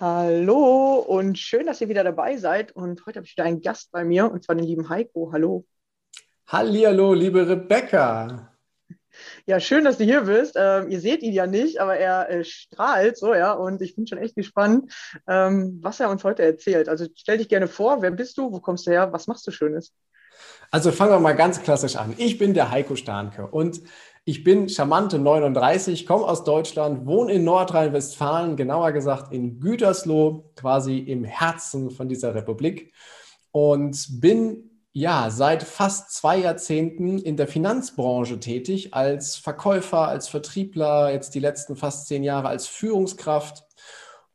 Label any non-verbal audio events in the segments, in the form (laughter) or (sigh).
Hallo und schön, dass ihr wieder dabei seid. Und heute habe ich wieder einen Gast bei mir, und zwar den lieben Heiko. Hallo. Hallihallo, liebe Rebecca. Ja, schön, dass du hier bist. Ähm, ihr seht ihn ja nicht, aber er äh, strahlt so, ja. Und ich bin schon echt gespannt, ähm, was er uns heute erzählt. Also stell dich gerne vor, wer bist du, wo kommst du her, was machst du Schönes? Also fangen wir mal ganz klassisch an. Ich bin der Heiko Starnke und ich bin charmante 39, komme aus Deutschland, wohne in Nordrhein-Westfalen, genauer gesagt in Gütersloh, quasi im Herzen von dieser Republik und bin ja, seit fast zwei Jahrzehnten in der Finanzbranche tätig, als Verkäufer, als Vertriebler, jetzt die letzten fast zehn Jahre als Führungskraft.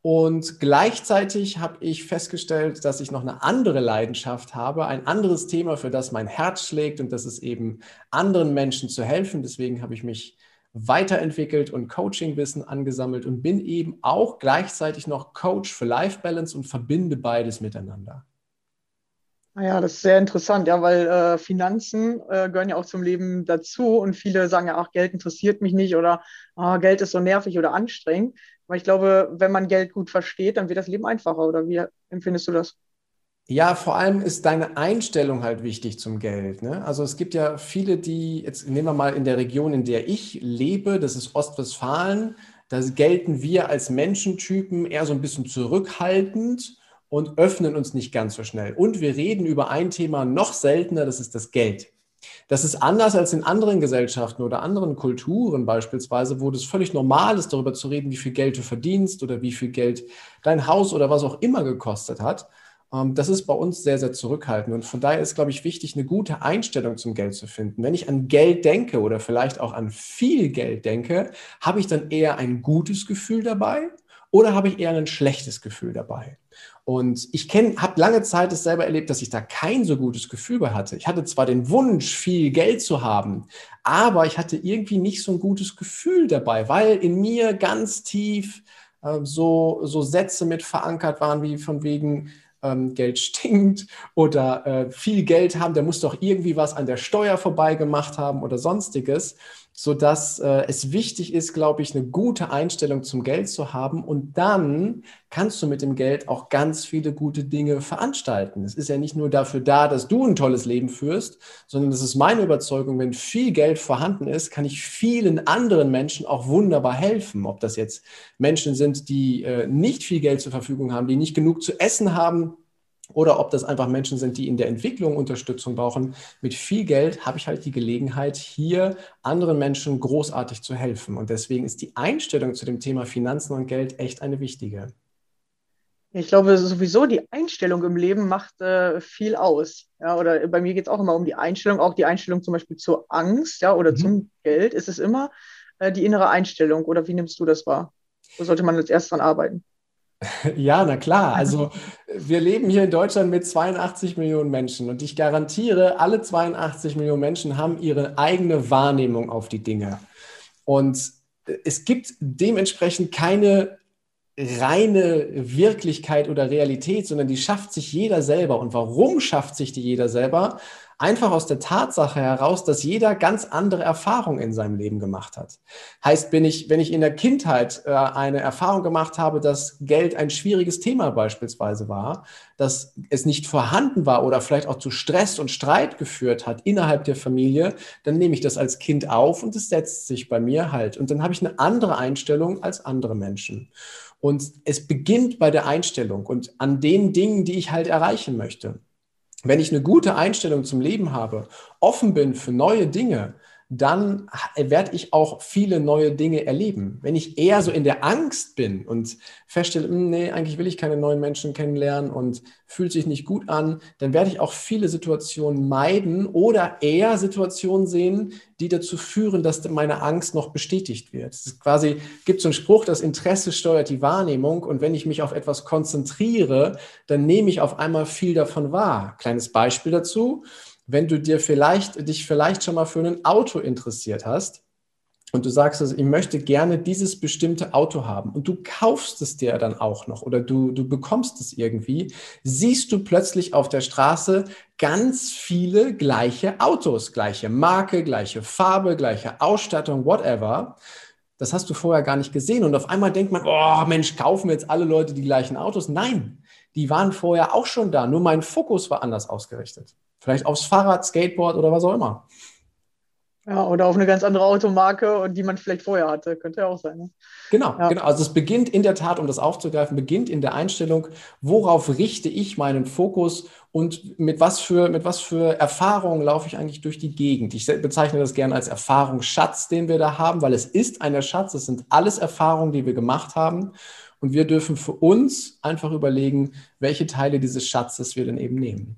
Und gleichzeitig habe ich festgestellt, dass ich noch eine andere Leidenschaft habe, ein anderes Thema, für das mein Herz schlägt und das ist eben anderen Menschen zu helfen. Deswegen habe ich mich weiterentwickelt und Coachingwissen angesammelt und bin eben auch gleichzeitig noch Coach für Life Balance und verbinde beides miteinander. Ah das ist sehr interessant, ja, weil äh, Finanzen äh, gehören ja auch zum Leben dazu und viele sagen ja, ach, Geld interessiert mich nicht oder ah, Geld ist so nervig oder anstrengend. Aber ich glaube, wenn man Geld gut versteht, dann wird das Leben einfacher. Oder wie empfindest du das? Ja, vor allem ist deine Einstellung halt wichtig zum Geld. Ne? Also es gibt ja viele, die, jetzt nehmen wir mal in der Region, in der ich lebe, das ist Ostwestfalen, da gelten wir als Menschentypen eher so ein bisschen zurückhaltend und öffnen uns nicht ganz so schnell. Und wir reden über ein Thema noch seltener, das ist das Geld. Das ist anders als in anderen Gesellschaften oder anderen Kulturen beispielsweise, wo das völlig normal ist, darüber zu reden, wie viel Geld du verdienst oder wie viel Geld dein Haus oder was auch immer gekostet hat. Ähm, das ist bei uns sehr, sehr zurückhaltend. Und von daher ist, glaube ich, wichtig, eine gute Einstellung zum Geld zu finden. Wenn ich an Geld denke oder vielleicht auch an viel Geld denke, habe ich dann eher ein gutes Gefühl dabei oder habe ich eher ein schlechtes Gefühl dabei? Und ich habe lange Zeit es selber erlebt, dass ich da kein so gutes Gefühl bei hatte. Ich hatte zwar den Wunsch, viel Geld zu haben, aber ich hatte irgendwie nicht so ein gutes Gefühl dabei, weil in mir ganz tief äh, so, so Sätze mit verankert waren, wie von wegen, ähm, Geld stinkt oder äh, viel Geld haben, der muss doch irgendwie was an der Steuer vorbeigemacht haben oder sonstiges sodass äh, es wichtig ist, glaube ich, eine gute Einstellung zum Geld zu haben. Und dann kannst du mit dem Geld auch ganz viele gute Dinge veranstalten. Es ist ja nicht nur dafür da, dass du ein tolles Leben führst, sondern das ist meine Überzeugung, wenn viel Geld vorhanden ist, kann ich vielen anderen Menschen auch wunderbar helfen. Ob das jetzt Menschen sind, die äh, nicht viel Geld zur Verfügung haben, die nicht genug zu essen haben, oder ob das einfach Menschen sind, die in der Entwicklung Unterstützung brauchen. Mit viel Geld habe ich halt die Gelegenheit, hier anderen Menschen großartig zu helfen. Und deswegen ist die Einstellung zu dem Thema Finanzen und Geld echt eine wichtige. Ich glaube sowieso, die Einstellung im Leben macht äh, viel aus. Ja, oder bei mir geht es auch immer um die Einstellung, auch die Einstellung zum Beispiel zur Angst ja, oder mhm. zum Geld. Ist es immer äh, die innere Einstellung oder wie nimmst du das wahr? Wo sollte man als erstes dran arbeiten? Ja, na klar. Also wir leben hier in Deutschland mit 82 Millionen Menschen und ich garantiere, alle 82 Millionen Menschen haben ihre eigene Wahrnehmung auf die Dinge. Und es gibt dementsprechend keine reine Wirklichkeit oder Realität, sondern die schafft sich jeder selber. Und warum schafft sich die jeder selber? Einfach aus der Tatsache heraus, dass jeder ganz andere Erfahrungen in seinem Leben gemacht hat. Heißt, bin ich, wenn ich in der Kindheit äh, eine Erfahrung gemacht habe, dass Geld ein schwieriges Thema beispielsweise war, dass es nicht vorhanden war oder vielleicht auch zu Stress und Streit geführt hat innerhalb der Familie, dann nehme ich das als Kind auf und es setzt sich bei mir halt. Und dann habe ich eine andere Einstellung als andere Menschen. Und es beginnt bei der Einstellung und an den Dingen, die ich halt erreichen möchte. Wenn ich eine gute Einstellung zum Leben habe, offen bin für neue Dinge, dann werde ich auch viele neue Dinge erleben. Wenn ich eher so in der Angst bin und feststelle, hm, nee, eigentlich will ich keine neuen Menschen kennenlernen und fühlt sich nicht gut an, dann werde ich auch viele Situationen meiden oder eher Situationen sehen, die dazu führen, dass meine Angst noch bestätigt wird. Es ist quasi gibt so einen Spruch, das Interesse steuert die Wahrnehmung und wenn ich mich auf etwas konzentriere, dann nehme ich auf einmal viel davon wahr. Kleines Beispiel dazu wenn du dir vielleicht, dich vielleicht schon mal für ein Auto interessiert hast und du sagst, also, ich möchte gerne dieses bestimmte Auto haben und du kaufst es dir dann auch noch oder du, du bekommst es irgendwie, siehst du plötzlich auf der Straße ganz viele gleiche Autos, gleiche Marke, gleiche Farbe, gleiche Ausstattung, whatever. Das hast du vorher gar nicht gesehen. Und auf einmal denkt man, oh Mensch, kaufen jetzt alle Leute die gleichen Autos? Nein, die waren vorher auch schon da, nur mein Fokus war anders ausgerichtet. Vielleicht aufs Fahrrad, Skateboard oder was auch immer. Ja, oder auf eine ganz andere Automarke, die man vielleicht vorher hatte. Könnte ja auch sein. Ne? Genau, ja. genau. Also es beginnt in der Tat, um das aufzugreifen, beginnt in der Einstellung, worauf richte ich meinen Fokus und mit was für, mit was für Erfahrungen laufe ich eigentlich durch die Gegend. Ich bezeichne das gerne als Erfahrungsschatz, den wir da haben, weil es ist ein Schatz, es sind alles Erfahrungen, die wir gemacht haben. Und wir dürfen für uns einfach überlegen, welche Teile dieses Schatzes wir denn eben nehmen.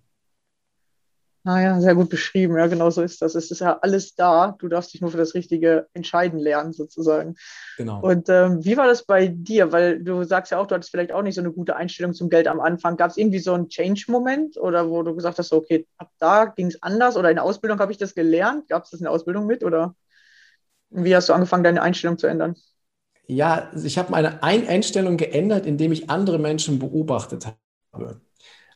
Ah ja, sehr gut beschrieben. Ja, genau so ist das. Es ist ja alles da. Du darfst dich nur für das Richtige entscheiden lernen, sozusagen. Genau. Und ähm, wie war das bei dir? Weil du sagst ja auch, du hattest vielleicht auch nicht so eine gute Einstellung zum Geld am Anfang. Gab es irgendwie so einen Change-Moment oder wo du gesagt hast, okay, ab da ging es anders oder in der Ausbildung habe ich das gelernt? Gab es das in der Ausbildung mit oder wie hast du angefangen, deine Einstellung zu ändern? Ja, ich habe meine Einstellung geändert, indem ich andere Menschen beobachtet habe.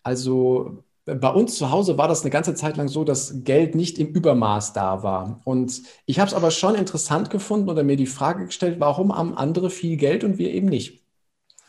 Also bei uns zu Hause war das eine ganze Zeit lang so, dass Geld nicht im Übermaß da war. Und ich habe es aber schon interessant gefunden oder mir die Frage gestellt, warum haben andere viel Geld und wir eben nicht?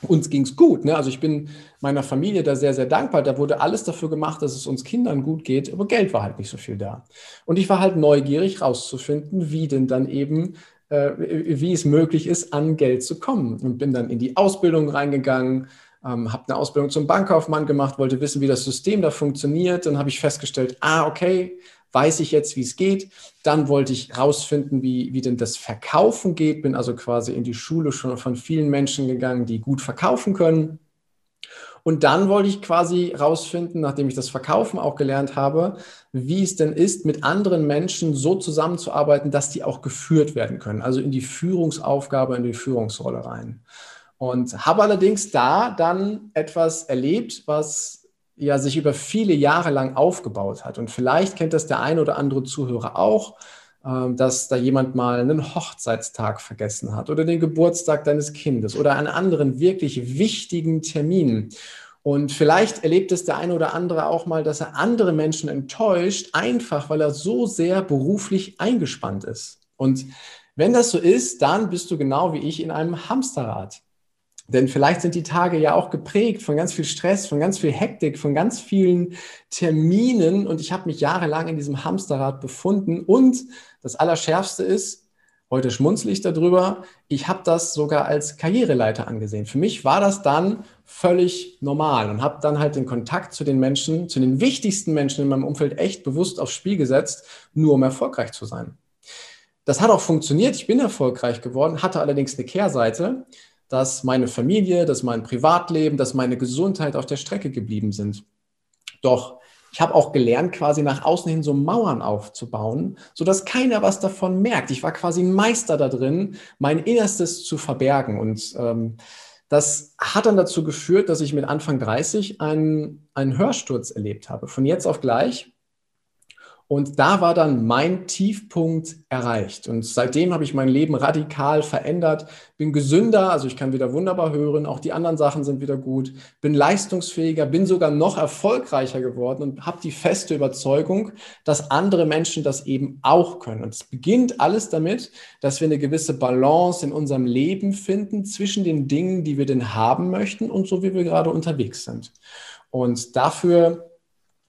Uns ging es gut. Ne? Also ich bin meiner Familie da sehr, sehr dankbar. Da wurde alles dafür gemacht, dass es uns Kindern gut geht, aber Geld war halt nicht so viel da. Und ich war halt neugierig rauszufinden, wie denn dann eben, äh, wie es möglich ist, an Geld zu kommen. Und bin dann in die Ausbildung reingegangen, ähm, habe eine Ausbildung zum Bankkaufmann gemacht, wollte wissen, wie das System da funktioniert. Dann habe ich festgestellt, ah, okay, weiß ich jetzt, wie es geht. Dann wollte ich rausfinden, wie, wie denn das Verkaufen geht. Bin also quasi in die Schule schon von vielen Menschen gegangen, die gut verkaufen können. Und dann wollte ich quasi rausfinden, nachdem ich das Verkaufen auch gelernt habe, wie es denn ist, mit anderen Menschen so zusammenzuarbeiten, dass die auch geführt werden können. Also in die Führungsaufgabe, in die Führungsrolle rein. Und habe allerdings da dann etwas erlebt, was ja sich über viele Jahre lang aufgebaut hat. Und vielleicht kennt das der eine oder andere Zuhörer auch. ähm, dass da jemand mal einen Hochzeitstag vergessen hat oder den Geburtstag deines Kindes oder einen anderen wirklich wichtigen Termin. Und vielleicht erlebt es der eine oder andere auch mal, dass er andere Menschen enttäuscht, einfach weil er so sehr beruflich eingespannt ist. Und wenn das so ist, dann bist du genau wie ich in einem Hamsterrad. Denn vielleicht sind die Tage ja auch geprägt von ganz viel Stress, von ganz viel Hektik, von ganz vielen Terminen. Und ich habe mich jahrelang in diesem Hamsterrad befunden. Und das Allerschärfste ist, heute schmunzel ich darüber, ich habe das sogar als Karriereleiter angesehen. Für mich war das dann völlig normal und habe dann halt den Kontakt zu den Menschen, zu den wichtigsten Menschen in meinem Umfeld echt bewusst aufs Spiel gesetzt, nur um erfolgreich zu sein. Das hat auch funktioniert. Ich bin erfolgreich geworden, hatte allerdings eine Kehrseite dass meine Familie, dass mein Privatleben, dass meine Gesundheit auf der Strecke geblieben sind. Doch ich habe auch gelernt, quasi nach außen hin so Mauern aufzubauen, sodass keiner was davon merkt. Ich war quasi ein Meister da drin, mein Innerstes zu verbergen. Und ähm, das hat dann dazu geführt, dass ich mit Anfang 30 einen, einen Hörsturz erlebt habe. Von jetzt auf gleich und da war dann mein Tiefpunkt erreicht. Und seitdem habe ich mein Leben radikal verändert, bin gesünder, also ich kann wieder wunderbar hören, auch die anderen Sachen sind wieder gut, bin leistungsfähiger, bin sogar noch erfolgreicher geworden und habe die feste Überzeugung, dass andere Menschen das eben auch können. Und es beginnt alles damit, dass wir eine gewisse Balance in unserem Leben finden zwischen den Dingen, die wir denn haben möchten und so, wie wir gerade unterwegs sind. Und dafür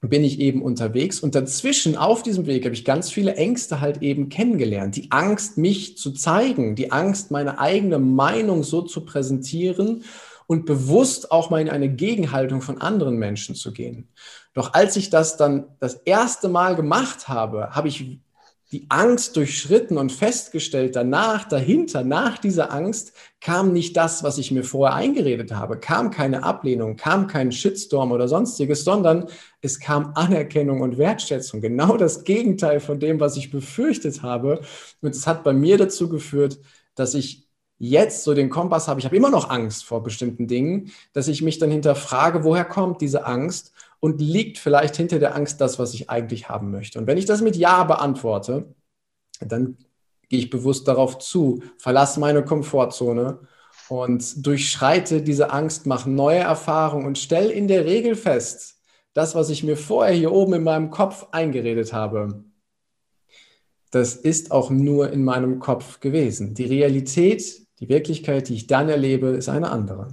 bin ich eben unterwegs und dazwischen auf diesem Weg habe ich ganz viele Ängste halt eben kennengelernt. Die Angst, mich zu zeigen, die Angst, meine eigene Meinung so zu präsentieren und bewusst auch mal in eine Gegenhaltung von anderen Menschen zu gehen. Doch als ich das dann das erste Mal gemacht habe, habe ich die Angst durchschritten und festgestellt, danach, dahinter, nach dieser Angst, kam nicht das, was ich mir vorher eingeredet habe, kam keine Ablehnung, kam kein Shitstorm oder sonstiges, sondern es kam Anerkennung und Wertschätzung. Genau das Gegenteil von dem, was ich befürchtet habe. Und es hat bei mir dazu geführt, dass ich jetzt so den Kompass habe. Ich habe immer noch Angst vor bestimmten Dingen, dass ich mich dann hinterfrage, woher kommt diese Angst und liegt vielleicht hinter der Angst das, was ich eigentlich haben möchte? Und wenn ich das mit Ja beantworte, dann gehe ich bewusst darauf zu, verlasse meine Komfortzone und durchschreite diese Angst, mache neue Erfahrungen und stelle in der Regel fest, das, was ich mir vorher hier oben in meinem Kopf eingeredet habe, das ist auch nur in meinem Kopf gewesen. Die Realität, die Wirklichkeit, die ich dann erlebe, ist eine andere.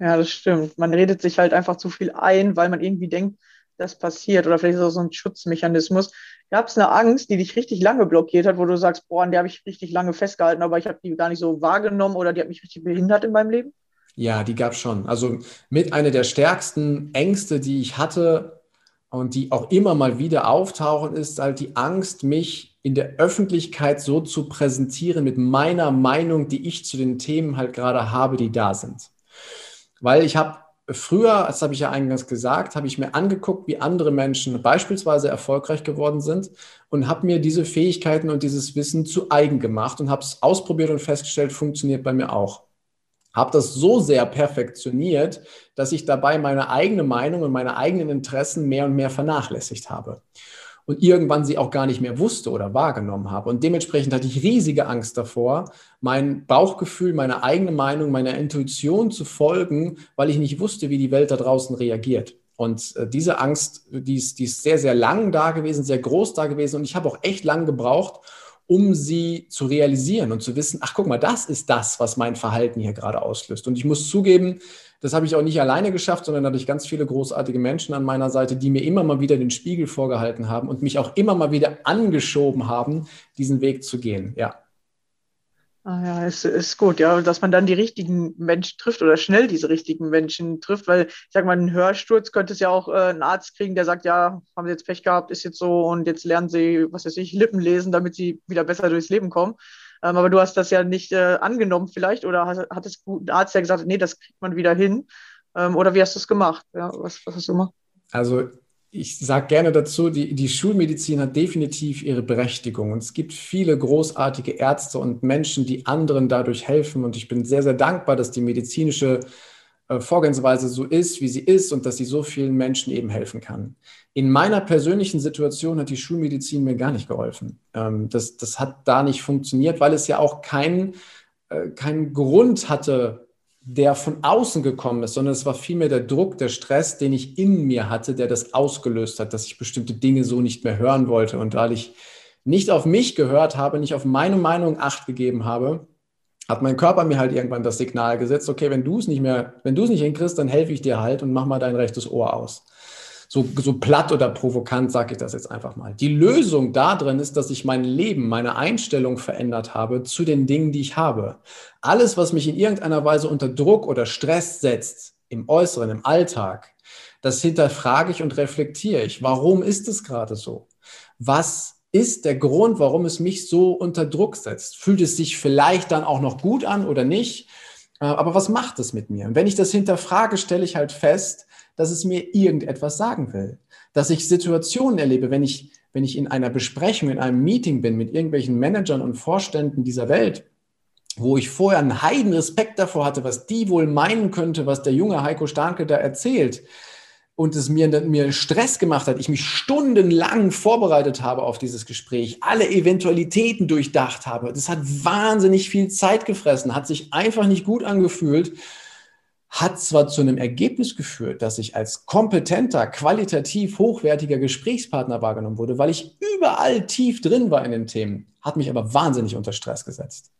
Ja, das stimmt. Man redet sich halt einfach zu viel ein, weil man irgendwie denkt, das passiert. Oder vielleicht ist auch so ein Schutzmechanismus. Gab es eine Angst, die dich richtig lange blockiert hat, wo du sagst, boah, an der habe ich richtig lange festgehalten, aber ich habe die gar nicht so wahrgenommen oder die hat mich richtig behindert in meinem Leben? Ja, die gab es schon. Also mit einer der stärksten Ängste, die ich hatte und die auch immer mal wieder auftauchen, ist halt die Angst, mich in der Öffentlichkeit so zu präsentieren mit meiner Meinung, die ich zu den Themen halt gerade habe, die da sind. Weil ich habe früher, das habe ich ja eingangs gesagt, habe ich mir angeguckt, wie andere Menschen beispielsweise erfolgreich geworden sind und habe mir diese Fähigkeiten und dieses Wissen zu eigen gemacht und habe es ausprobiert und festgestellt, funktioniert bei mir auch. Habe das so sehr perfektioniert, dass ich dabei meine eigene Meinung und meine eigenen Interessen mehr und mehr vernachlässigt habe und irgendwann sie auch gar nicht mehr wusste oder wahrgenommen habe. Und dementsprechend hatte ich riesige Angst davor, mein Bauchgefühl, meine eigene Meinung, meiner Intuition zu folgen, weil ich nicht wusste, wie die Welt da draußen reagiert. Und äh, diese Angst, die ist, die ist sehr, sehr lang da gewesen, sehr groß da gewesen. Und ich habe auch echt lang gebraucht, um sie zu realisieren und zu wissen, ach guck mal, das ist das, was mein Verhalten hier gerade auslöst. Und ich muss zugeben, das habe ich auch nicht alleine geschafft, sondern ich ganz viele großartige Menschen an meiner Seite, die mir immer mal wieder den Spiegel vorgehalten haben und mich auch immer mal wieder angeschoben haben, diesen Weg zu gehen. Ja. Ah ja, ist, ist gut, ja, dass man dann die richtigen Menschen trifft oder schnell diese richtigen Menschen trifft, weil ich sag mal, einen Hörsturz könnte es ja auch äh, ein Arzt kriegen, der sagt, ja, haben Sie jetzt Pech gehabt, ist jetzt so und jetzt lernen Sie, was weiß ich, Lippen lesen, damit Sie wieder besser durchs Leben kommen. Ähm, aber du hast das ja nicht äh, angenommen vielleicht oder hat, hat es ein Arzt ja gesagt, nee, das kriegt man wieder hin. Ähm, oder wie hast du es gemacht? Ja, was, was hast du gemacht? Also ich sage gerne dazu, die, die Schulmedizin hat definitiv ihre Berechtigung. Und es gibt viele großartige Ärzte und Menschen, die anderen dadurch helfen. Und ich bin sehr, sehr dankbar, dass die medizinische Vorgehensweise so ist, wie sie ist und dass sie so vielen Menschen eben helfen kann. In meiner persönlichen Situation hat die Schulmedizin mir gar nicht geholfen. Ähm, das, das hat da nicht funktioniert, weil es ja auch keinen äh, keinen Grund hatte, der von außen gekommen ist, sondern es war vielmehr der Druck, der Stress, den ich in mir hatte, der das ausgelöst hat, dass ich bestimmte Dinge so nicht mehr hören wollte. Und weil ich nicht auf mich gehört habe, nicht auf meine Meinung acht gegeben habe, hat mein Körper mir halt irgendwann das Signal gesetzt, okay, wenn du es nicht mehr, wenn du es nicht hinkriegst, dann helfe ich dir halt und mach mal dein rechtes Ohr aus. So, so platt oder provokant sage ich das jetzt einfach mal. Die Lösung da drin ist, dass ich mein Leben, meine Einstellung verändert habe zu den Dingen, die ich habe. Alles, was mich in irgendeiner Weise unter Druck oder Stress setzt, im Äußeren, im Alltag, das hinterfrage ich und reflektiere ich. Warum ist es gerade so? Was ist der Grund, warum es mich so unter Druck setzt? Fühlt es sich vielleicht dann auch noch gut an oder nicht? Äh, aber was macht es mit mir? Und wenn ich das hinterfrage, stelle ich halt fest, dass es mir irgendetwas sagen will. Dass ich Situationen erlebe, wenn ich, wenn ich in einer Besprechung, in einem Meeting bin mit irgendwelchen Managern und Vorständen dieser Welt, wo ich vorher einen heiden Respekt davor hatte, was die wohl meinen könnte, was der junge Heiko Starke da erzählt und es mir, mir Stress gemacht hat, ich mich stundenlang vorbereitet habe auf dieses Gespräch, alle Eventualitäten durchdacht habe. Das hat wahnsinnig viel Zeit gefressen, hat sich einfach nicht gut angefühlt hat zwar zu einem Ergebnis geführt, dass ich als kompetenter, qualitativ hochwertiger Gesprächspartner wahrgenommen wurde, weil ich überall tief drin war in den Themen, hat mich aber wahnsinnig unter Stress gesetzt.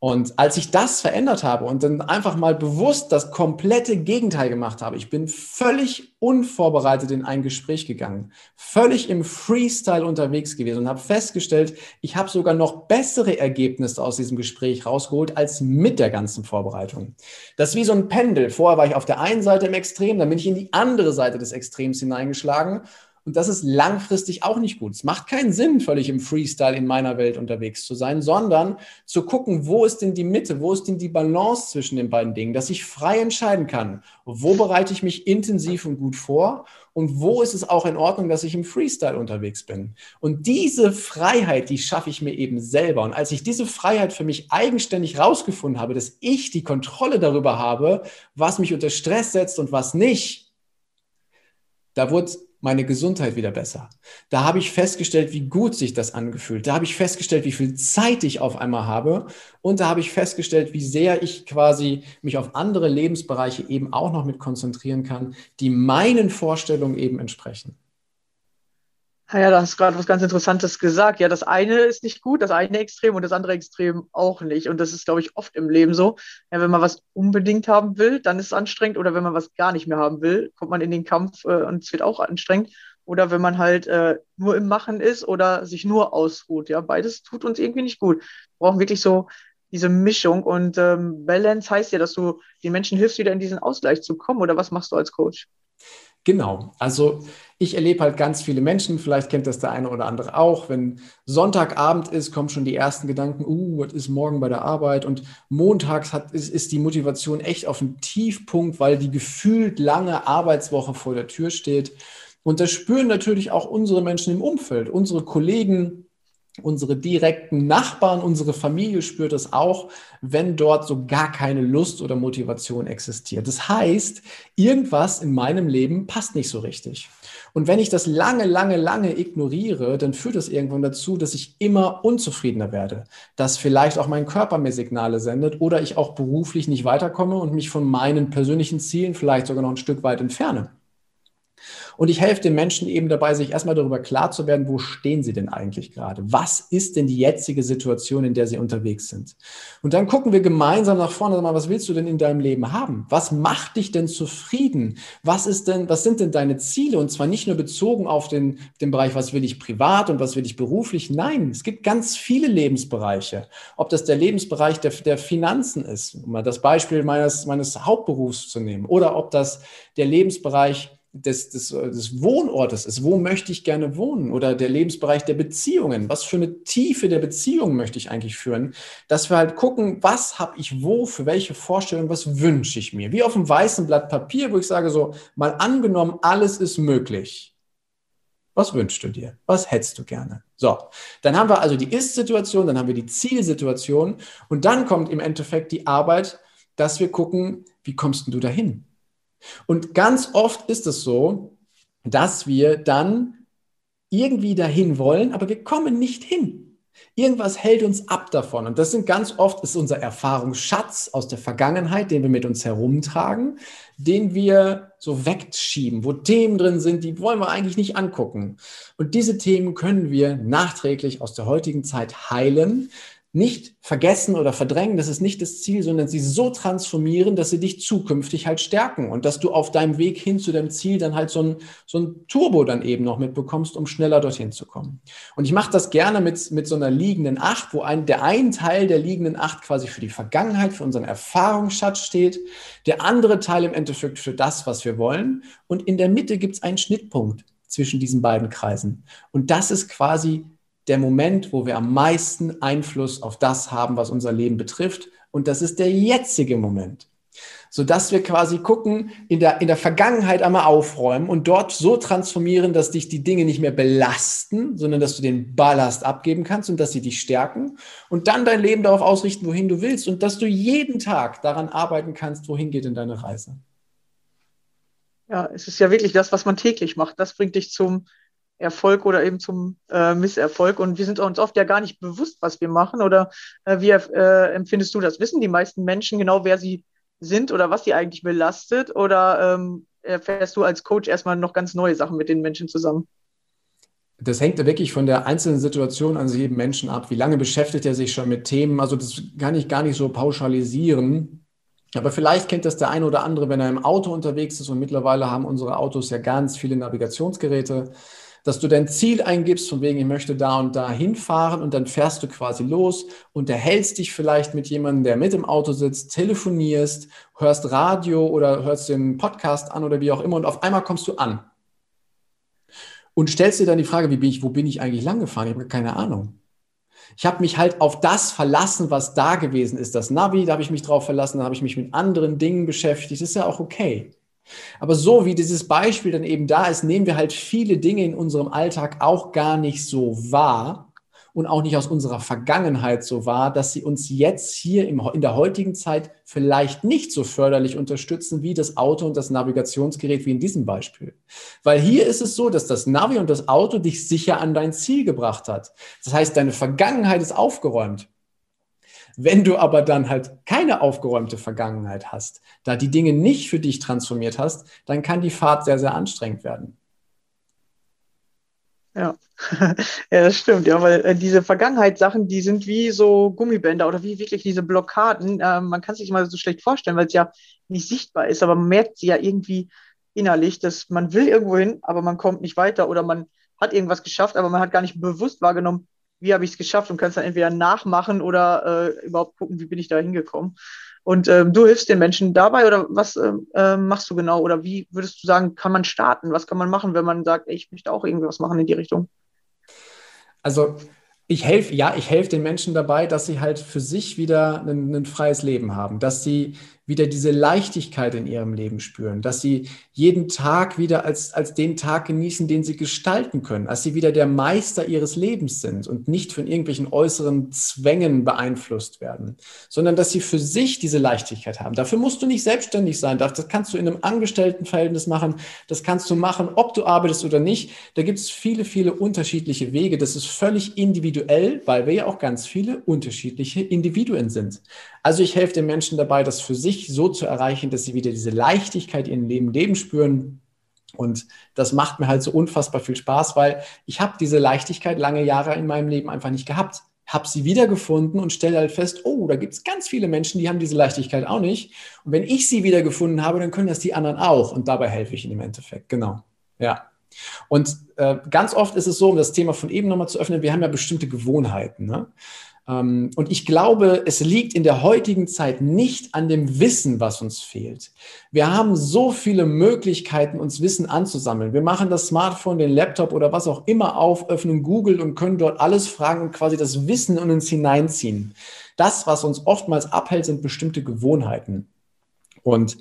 Und als ich das verändert habe und dann einfach mal bewusst das komplette Gegenteil gemacht habe, ich bin völlig unvorbereitet in ein Gespräch gegangen, völlig im Freestyle unterwegs gewesen und habe festgestellt, ich habe sogar noch bessere Ergebnisse aus diesem Gespräch rausgeholt als mit der ganzen Vorbereitung. Das ist wie so ein Pendel. Vorher war ich auf der einen Seite im Extrem, dann bin ich in die andere Seite des Extrems hineingeschlagen und das ist langfristig auch nicht gut. Es macht keinen Sinn, völlig im Freestyle in meiner Welt unterwegs zu sein, sondern zu gucken, wo ist denn die Mitte, wo ist denn die Balance zwischen den beiden Dingen, dass ich frei entscheiden kann, wo bereite ich mich intensiv und gut vor und wo ist es auch in Ordnung, dass ich im Freestyle unterwegs bin. Und diese Freiheit, die schaffe ich mir eben selber. Und als ich diese Freiheit für mich eigenständig rausgefunden habe, dass ich die Kontrolle darüber habe, was mich unter Stress setzt und was nicht, da wurde meine Gesundheit wieder besser. Da habe ich festgestellt, wie gut sich das angefühlt. Da habe ich festgestellt, wie viel Zeit ich auf einmal habe. Und da habe ich festgestellt, wie sehr ich quasi mich auf andere Lebensbereiche eben auch noch mit konzentrieren kann, die meinen Vorstellungen eben entsprechen. Ja, da hast du gerade was ganz Interessantes gesagt. Ja, das eine ist nicht gut, das eine Extrem und das andere Extrem auch nicht. Und das ist, glaube ich, oft im Leben so. Ja, wenn man was unbedingt haben will, dann ist es anstrengend. Oder wenn man was gar nicht mehr haben will, kommt man in den Kampf äh, und es wird auch anstrengend. Oder wenn man halt äh, nur im Machen ist oder sich nur ausruht. Ja, beides tut uns irgendwie nicht gut. Wir brauchen wirklich so diese Mischung. Und ähm, Balance heißt ja, dass du den Menschen hilfst, wieder in diesen Ausgleich zu kommen. Oder was machst du als Coach? Genau. Also ich erlebe halt ganz viele Menschen, vielleicht kennt das der eine oder andere auch, wenn Sonntagabend ist, kommen schon die ersten Gedanken, uh, was ist morgen bei der Arbeit? Und montags hat, ist, ist die Motivation echt auf dem Tiefpunkt, weil die gefühlt lange Arbeitswoche vor der Tür steht. Und das spüren natürlich auch unsere Menschen im Umfeld, unsere Kollegen, Unsere direkten Nachbarn, unsere Familie spürt es auch, wenn dort so gar keine Lust oder Motivation existiert. Das heißt, irgendwas in meinem Leben passt nicht so richtig. Und wenn ich das lange, lange, lange ignoriere, dann führt das irgendwann dazu, dass ich immer unzufriedener werde, dass vielleicht auch mein Körper mir Signale sendet oder ich auch beruflich nicht weiterkomme und mich von meinen persönlichen Zielen vielleicht sogar noch ein Stück weit entferne. Und ich helfe den Menschen eben dabei, sich erstmal darüber klar zu werden, wo stehen sie denn eigentlich gerade? Was ist denn die jetzige Situation, in der sie unterwegs sind? Und dann gucken wir gemeinsam nach vorne, sag mal, was willst du denn in deinem Leben haben? Was macht dich denn zufrieden? Was ist denn, was sind denn deine Ziele? Und zwar nicht nur bezogen auf den, den Bereich, was will ich privat und was will ich beruflich? Nein, es gibt ganz viele Lebensbereiche. Ob das der Lebensbereich der, der Finanzen ist, um mal das Beispiel meines, meines Hauptberufs zu nehmen, oder ob das der Lebensbereich des, des, des Wohnortes ist. Wo möchte ich gerne wohnen? Oder der Lebensbereich der Beziehungen. Was für eine Tiefe der Beziehung möchte ich eigentlich führen? Dass wir halt gucken, was habe ich wo, für welche Vorstellung, was wünsche ich mir? Wie auf einem weißen Blatt Papier, wo ich sage so, mal angenommen, alles ist möglich. Was wünschst du dir? Was hättest du gerne? So, dann haben wir also die Ist-Situation, dann haben wir die Zielsituation und dann kommt im Endeffekt die Arbeit, dass wir gucken, wie kommst du dahin? Und ganz oft ist es so, dass wir dann irgendwie dahin wollen, aber wir kommen nicht hin. Irgendwas hält uns ab davon. Und das sind ganz oft, ist unser Erfahrungsschatz aus der Vergangenheit, den wir mit uns herumtragen, den wir so wegschieben, wo Themen drin sind, die wollen wir eigentlich nicht angucken. Und diese Themen können wir nachträglich aus der heutigen Zeit heilen, nicht vergessen oder verdrängen, das ist nicht das Ziel, sondern sie so transformieren, dass sie dich zukünftig halt stärken und dass du auf deinem Weg hin zu deinem Ziel dann halt so ein, so ein Turbo dann eben noch mitbekommst, um schneller dorthin zu kommen. Und ich mache das gerne mit, mit so einer liegenden Acht, wo ein, der ein Teil der liegenden Acht quasi für die Vergangenheit, für unseren Erfahrungsschatz steht, der andere Teil im Endeffekt für das, was wir wollen. Und in der Mitte gibt es einen Schnittpunkt zwischen diesen beiden Kreisen. Und das ist quasi der Moment, wo wir am meisten Einfluss auf das haben, was unser Leben betrifft. Und das ist der jetzige Moment. Sodass wir quasi gucken, in der, in der Vergangenheit einmal aufräumen und dort so transformieren, dass dich die Dinge nicht mehr belasten, sondern dass du den Ballast abgeben kannst und dass sie dich stärken und dann dein Leben darauf ausrichten, wohin du willst und dass du jeden Tag daran arbeiten kannst, wohin geht in deine Reise. Ja, es ist ja wirklich das, was man täglich macht. Das bringt dich zum Erfolg oder eben zum äh, Misserfolg. Und wir sind uns oft ja gar nicht bewusst, was wir machen. Oder äh, wie äh, empfindest du das? Wissen die meisten Menschen genau, wer sie sind oder was sie eigentlich belastet? Oder ähm, erfährst du als Coach erstmal noch ganz neue Sachen mit den Menschen zusammen? Das hängt wirklich von der einzelnen Situation an jedem Menschen ab. Wie lange beschäftigt er sich schon mit Themen? Also das kann ich gar nicht so pauschalisieren. Aber vielleicht kennt das der eine oder andere, wenn er im Auto unterwegs ist und mittlerweile haben unsere Autos ja ganz viele Navigationsgeräte dass du dein Ziel eingibst, von wegen, ich möchte da und da hinfahren und dann fährst du quasi los, unterhältst dich vielleicht mit jemandem, der mit im Auto sitzt, telefonierst, hörst Radio oder hörst den Podcast an oder wie auch immer und auf einmal kommst du an. Und stellst dir dann die Frage, wie bin ich, wo bin ich eigentlich lang gefahren? Ich habe keine Ahnung. Ich habe mich halt auf das verlassen, was da gewesen ist. Das Navi, da habe ich mich drauf verlassen, da habe ich mich mit anderen Dingen beschäftigt. Das ist ja auch okay. Aber so wie dieses Beispiel dann eben da ist, nehmen wir halt viele Dinge in unserem Alltag auch gar nicht so wahr und auch nicht aus unserer Vergangenheit so wahr, dass sie uns jetzt hier im, in der heutigen Zeit vielleicht nicht so förderlich unterstützen wie das Auto und das Navigationsgerät wie in diesem Beispiel. Weil hier ist es so, dass das Navi und das Auto dich sicher an dein Ziel gebracht hat. Das heißt, deine Vergangenheit ist aufgeräumt. Wenn du aber dann halt keine aufgeräumte Vergangenheit hast, da die Dinge nicht für dich transformiert hast, dann kann die Fahrt sehr, sehr anstrengend werden. Ja. (laughs) ja, das stimmt, ja, weil äh, diese Vergangenheitssachen, die sind wie so Gummibänder oder wie wirklich diese Blockaden. Äh, man kann sich mal so schlecht vorstellen, weil es ja nicht sichtbar ist, aber man merkt sie ja irgendwie innerlich, dass man will irgendwo hin, aber man kommt nicht weiter oder man hat irgendwas geschafft, aber man hat gar nicht bewusst wahrgenommen, wie habe ich es geschafft und kannst dann entweder nachmachen oder äh, überhaupt gucken, wie bin ich da hingekommen. Und ähm, du hilfst den Menschen dabei oder was äh, machst du genau? Oder wie würdest du sagen, kann man starten? Was kann man machen, wenn man sagt, ey, ich möchte auch irgendwas machen in die Richtung? Also ich helfe, ja, ich helfe den Menschen dabei, dass sie halt für sich wieder ein, ein, freies Leben haben, dass sie wieder diese Leichtigkeit in ihrem Leben spüren, dass sie jeden Tag wieder als, als den Tag genießen, den sie gestalten können, dass sie wieder der Meister ihres Lebens sind und nicht von irgendwelchen äußeren Zwängen beeinflusst werden, sondern dass sie für sich diese Leichtigkeit haben. Dafür musst du nicht selbstständig sein, das kannst du in einem Angestelltenverhältnis machen, das kannst du machen, ob du arbeitest oder nicht. Da gibt es viele, viele unterschiedliche Wege. Das ist völlig individuell, weil wir ja auch ganz viele unterschiedliche Individuen sind. Also ich helfe den Menschen dabei, das für sich so zu erreichen, dass sie wieder diese Leichtigkeit in ihrem Leben spüren. Und das macht mir halt so unfassbar viel Spaß, weil ich habe diese Leichtigkeit lange Jahre in meinem Leben einfach nicht gehabt. Habe sie wiedergefunden und stelle halt fest, oh, da gibt es ganz viele Menschen, die haben diese Leichtigkeit auch nicht. Und wenn ich sie wiedergefunden habe, dann können das die anderen auch. Und dabei helfe ich ihnen im Endeffekt. Genau. Ja. Und äh, ganz oft ist es so, um das Thema von eben nochmal zu öffnen, wir haben ja bestimmte Gewohnheiten. Ne? Ähm, und ich glaube, es liegt in der heutigen Zeit nicht an dem Wissen, was uns fehlt. Wir haben so viele Möglichkeiten, uns Wissen anzusammeln. Wir machen das Smartphone, den Laptop oder was auch immer auf, öffnen Google und können dort alles fragen und quasi das Wissen in uns hineinziehen. Das, was uns oftmals abhält, sind bestimmte Gewohnheiten. Und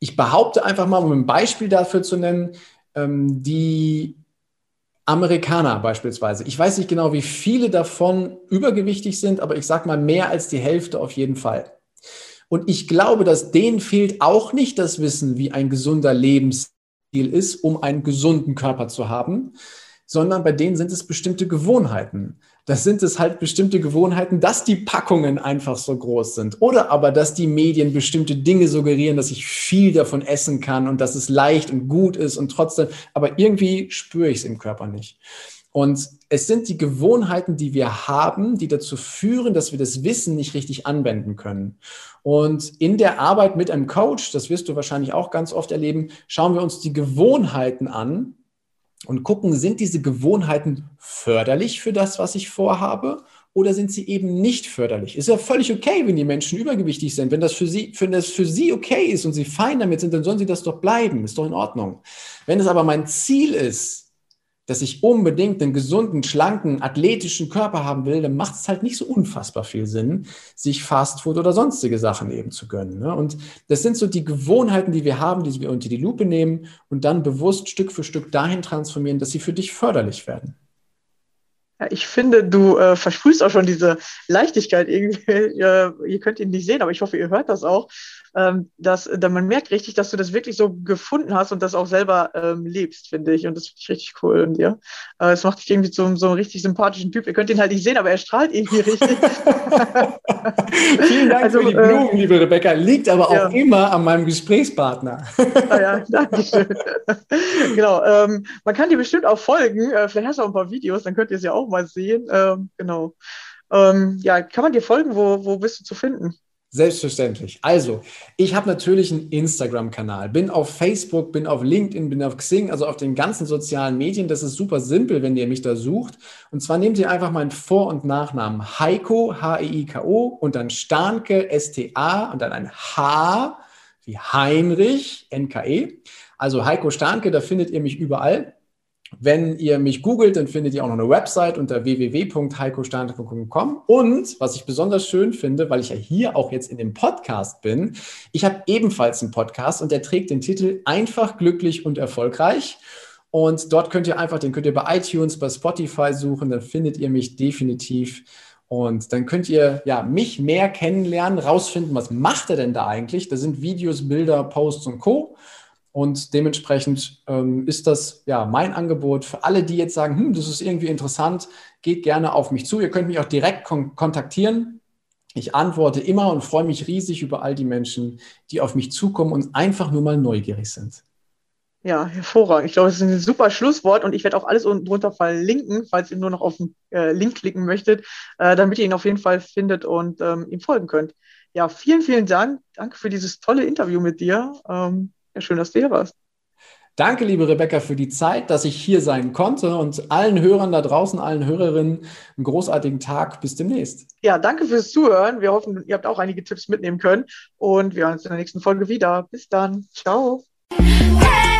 ich behaupte einfach mal, um ein Beispiel dafür zu nennen, ähm, die Amerikaner beispielsweise. Ich weiß nicht genau, wie viele davon übergewichtig sind, aber ich sage mal mehr als die Hälfte auf jeden Fall. Und ich glaube, dass denen fehlt auch nicht das Wissen, wie ein gesunder Lebensstil ist, um einen gesunden Körper zu haben, sondern bei denen sind es bestimmte Gewohnheiten. Das sind es halt bestimmte Gewohnheiten, dass die Packungen einfach so groß sind. Oder aber, dass die Medien bestimmte Dinge suggerieren, dass ich viel davon essen kann und dass es leicht und gut ist und trotzdem, aber irgendwie spüre ich es im Körper nicht. Und es sind die Gewohnheiten, die wir haben, die dazu führen, dass wir das Wissen nicht richtig anwenden können. Und in der Arbeit mit einem Coach, das wirst du wahrscheinlich auch ganz oft erleben, schauen wir uns die Gewohnheiten an und gucken, sind diese Gewohnheiten förderlich für das, was ich vorhabe? Oder sind sie eben nicht förderlich? Ist ja völlig okay, wenn die Menschen übergewichtig sind. Wenn das für sie, wenn das für sie okay ist und sie fein damit sind, dann sollen sie das doch bleiben. Ist doch in Ordnung. Wenn es aber mein Ziel ist, dass ich unbedingt einen gesunden, schlanken, athletischen Körper haben will, dann macht es halt nicht so unfassbar viel Sinn, sich Fastfood oder sonstige Sachen eben zu gönnen. Ne? Und das sind so die Gewohnheiten, die wir haben, die wir unter die Lupe nehmen und dann bewusst Stück für Stück dahin transformieren, dass sie für dich förderlich werden. Ja, ich finde, du äh, versprühst auch schon diese Leichtigkeit irgendwie. (laughs) Äh, ihr könnt ihn nicht sehen, aber ich hoffe, ihr hört das auch ähm, dass, dass man merkt richtig, dass du das wirklich so gefunden hast und das auch selber ähm, lebst, finde ich. Und das finde ich richtig cool in dir. Äh, es macht dich irgendwie zu so einem richtig sympathischen Typ. Ihr könnt ihn halt nicht sehen, aber er strahlt irgendwie richtig. (laughs) Vielen Dank also, für die äh, Blumen, äh, liebe Rebecca. Liegt aber ja. auch immer an meinem Gesprächspartner. ah ja, (laughs) danke schön. (laughs) genau. Ähm, man kann dir bestimmt auch folgen. Äh, vielleicht hast du auch ein paar Videos, dann könnt ihr es ja auch mal sehen. Ähm, genau. Ähm, ja, kann man dir folgen? Wo, wo bist du zu finden? Selbstverständlich. Also, ich habe natürlich einen Instagram-Kanal, bin auf Facebook, bin auf LinkedIn, bin auf Xing, also auf den ganzen sozialen Medien. Das ist super simpel, wenn ihr mich da sucht. Und zwar nehmt ihr einfach meinen Vor- und Nachnamen Heiko, H-E-I-K-O und dann Starnke, S-T-A und dann ein H wie Heinrich, N-K-E. Also Heiko Starnke, da findet ihr mich überall. Wenn ihr mich googelt, dann findet ihr auch noch eine Website unter www.heikostante.com. Und was ich besonders schön finde, weil ich ja hier auch jetzt in dem Podcast bin, ich habe ebenfalls einen Podcast und der trägt den Titel Einfach, glücklich und erfolgreich. Und dort könnt ihr einfach, den könnt ihr bei iTunes, bei Spotify suchen, dann findet ihr mich definitiv. Und dann könnt ihr ja mich mehr kennenlernen, rausfinden, was macht er denn da eigentlich? Da sind Videos, Bilder, Posts und Co. Und dementsprechend ähm, ist das ja mein Angebot für alle, die jetzt sagen, hm, das ist irgendwie interessant, geht gerne auf mich zu. Ihr könnt mich auch direkt kon kontaktieren. Ich antworte immer und freue mich riesig über all die Menschen, die auf mich zukommen und einfach nur mal neugierig sind. Ja, hervorragend. Ich glaube, das ist ein super Schlusswort und ich werde auch alles unten drunter verlinken, falls ihr nur noch auf den äh, Link klicken möchtet, äh, damit ihr ihn auf jeden Fall findet und ähm, ihm folgen könnt. Ja, vielen, vielen Dank. Danke für dieses tolle Interview mit dir. Ähm, ja, schön, dass du hier warst. Danke, liebe Rebecca, für die Zeit, dass ich hier sein konnte und allen Hörern da draußen, allen Hörerinnen einen großartigen Tag. Bis demnächst. Ja, danke fürs Zuhören. Wir hoffen, ihr habt auch einige Tipps mitnehmen können und wir hören uns in der nächsten Folge wieder. Bis dann. Ciao. Hey!